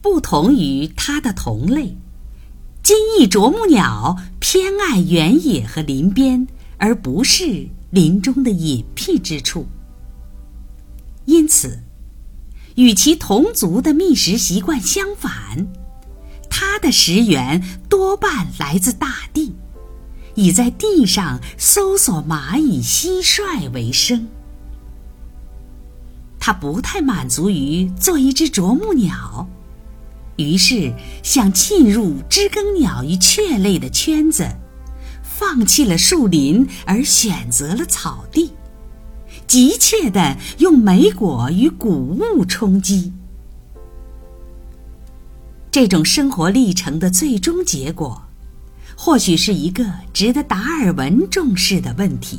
不同于它的同类，金翼啄木鸟偏爱原野和林边，而不是林中的隐僻之处。因此，与其同族的觅食习惯相反，它的食源多半来自大地，以在地上搜索蚂蚁、蟋蟀为生。它不太满足于做一只啄木鸟。于是，想进入知更鸟与雀类的圈子，放弃了树林而选择了草地，急切地用莓果与谷物充饥。这种生活历程的最终结果，或许是一个值得达尔文重视的问题：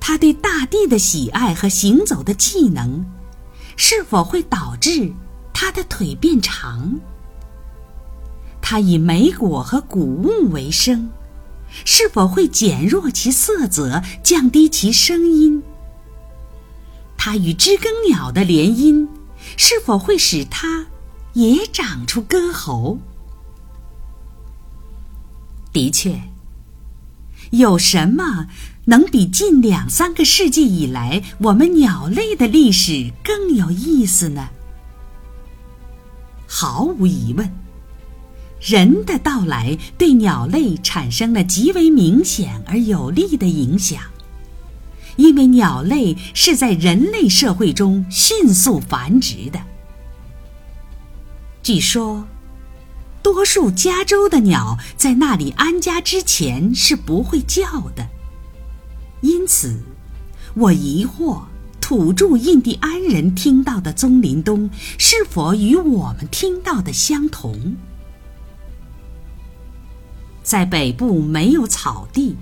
他对大地的喜爱和行走的技能，是否会导致？它的腿变长，它以莓果和谷物为生，是否会减弱其色泽，降低其声音？它与知更鸟的联姻，是否会使它也长出歌喉？的确，有什么能比近两三个世纪以来我们鸟类的历史更有意思呢？毫无疑问，人的到来对鸟类产生了极为明显而有利的影响，因为鸟类是在人类社会中迅速繁殖的。据说，多数加州的鸟在那里安家之前是不会叫的，因此，我疑惑。土著印第安人听到的棕林东是否与我们听到的相同？在北部没有草地、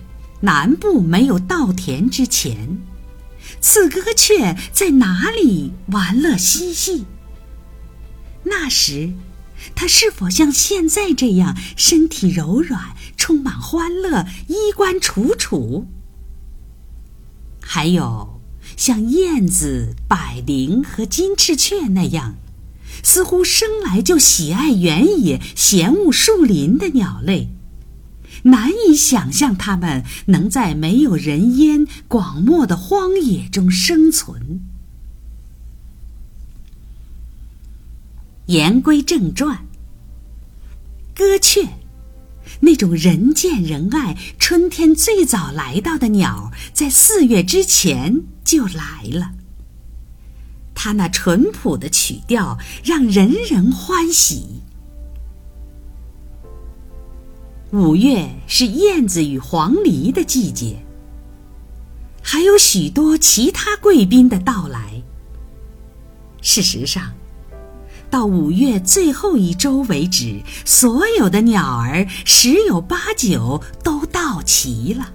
南部没有稻田之前，刺歌雀在哪里玩乐嬉戏？那时，它是否像现在这样身体柔软、充满欢乐、衣冠楚楚？还有。像燕子、百灵和金翅雀那样，似乎生来就喜爱原野、嫌恶树林的鸟类，难以想象它们能在没有人烟、广袤的荒野中生存。言归正传，歌雀。那种人见人爱、春天最早来到的鸟，在四月之前就来了。它那淳朴的曲调让人人欢喜。五月是燕子与黄鹂的季节，还有许多其他贵宾的到来。事实上。到五月最后一周为止，所有的鸟儿十有八九都到齐了，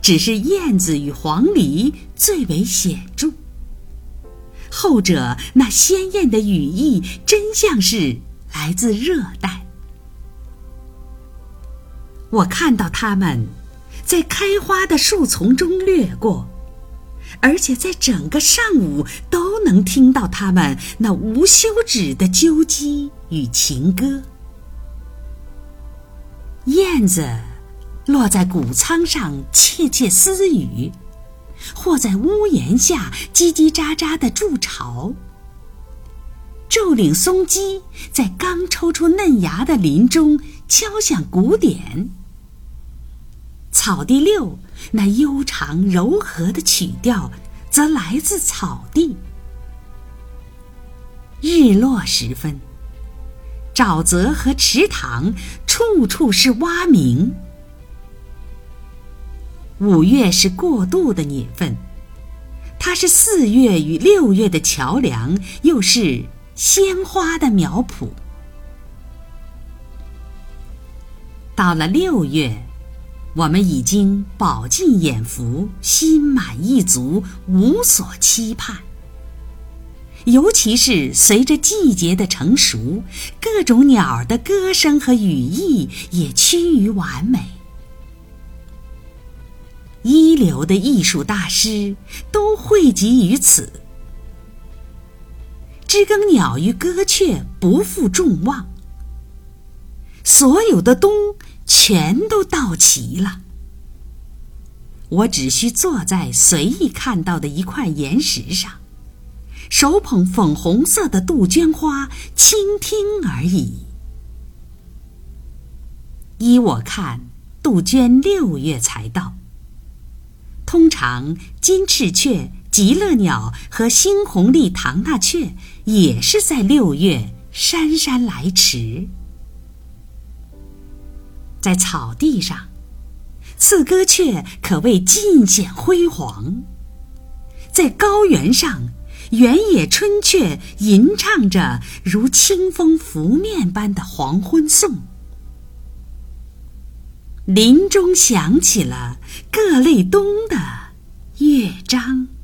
只是燕子与黄鹂最为显著。后者那鲜艳的羽翼，真像是来自热带。我看到它们在开花的树丛中掠过。而且在整个上午都能听到它们那无休止的啾唧与情歌。燕子落在谷仓上窃窃私语，或在屋檐下叽叽喳喳的筑巢。昼岭松鸡在刚抽出嫩芽的林中敲响鼓点。草地六那悠长柔和的曲调，则来自草地。日落时分，沼泽和池塘处处是蛙鸣。五月是过渡的年份，它是四月与六月的桥梁，又是鲜花的苗圃。到了六月。我们已经饱尽眼福，心满意足，无所期盼。尤其是随着季节的成熟，各种鸟的歌声和羽翼也趋于完美。一流的艺术大师都汇集于此。知更鸟与歌雀不负众望。所有的冬全都到齐了。我只需坐在随意看到的一块岩石上，手捧粉红色的杜鹃花，倾听而已。依我看，杜鹃六月才到。通常金翅雀、极乐鸟和猩红丽唐纳雀也是在六月姗姗来迟。在草地上。刺歌雀可谓尽显辉煌，在高原上，原野春雀吟唱着如清风拂面般的黄昏颂。林中响起了各类冬的乐章。